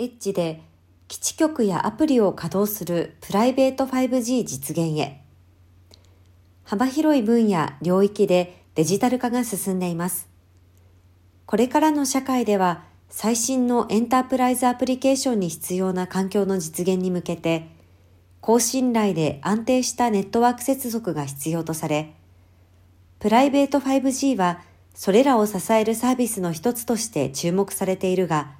エッジで基地局やアプリを稼働するプライベート 5G 実現へ。幅広い分野、領域でデジタル化が進んでいます。これからの社会では最新のエンタープライズアプリケーションに必要な環境の実現に向けて、高信頼で安定したネットワーク接続が必要とされ、プライベート 5G はそれらを支えるサービスの一つとして注目されているが、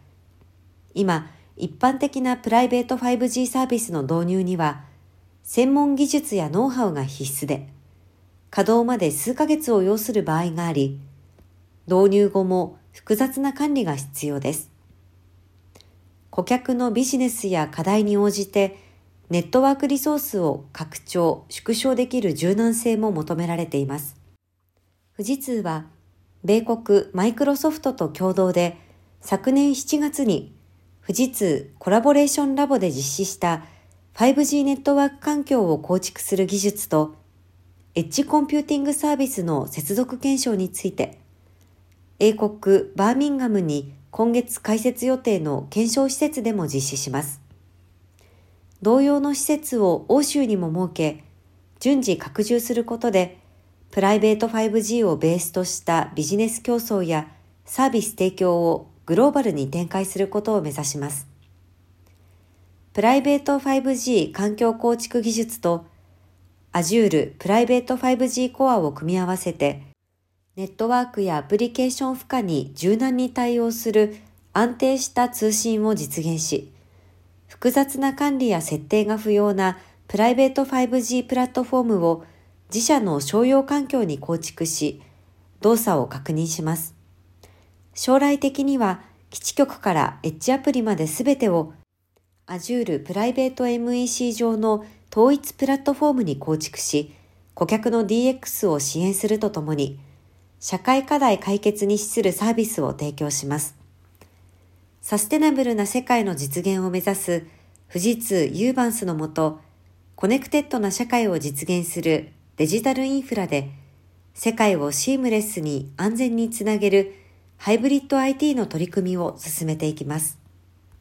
今、一般的なプライベート 5G サービスの導入には、専門技術やノウハウが必須で、稼働まで数ヶ月を要する場合があり、導入後も複雑な管理が必要です。顧客のビジネスや課題に応じて、ネットワークリソースを拡張、縮小できる柔軟性も求められています。富士通は、米国マイクロソフトと共同で、昨年7月に富士通コラボレーションラボで実施した 5G ネットワーク環境を構築する技術とエッジコンピューティングサービスの接続検証について、英国バーミンガムに今月開設予定の検証施設でも実施します。同様の施設を欧州にも設け、順次拡充することで、プライベート 5G をベースとしたビジネス競争やサービス提供をグローバルに展開することを目指します。プライベート 5G 環境構築技術と Azure プライベート 5G コアを組み合わせて、ネットワークやアプリケーション負荷に柔軟に対応する安定した通信を実現し、複雑な管理や設定が不要なプライベート 5G プラットフォームを自社の商用環境に構築し、動作を確認します。将来的には基地局からエッジアプリまで全てを Azure プライベート MEC 上の統一プラットフォームに構築し、顧客の DX を支援するとともに、社会課題解決に資するサービスを提供します。サステナブルな世界の実現を目指す富士通ユーバンスのもと、コネクテッドな社会を実現するデジタルインフラで、世界をシームレスに安全につなげるハイブリッド IT の取り組みを進めていきます。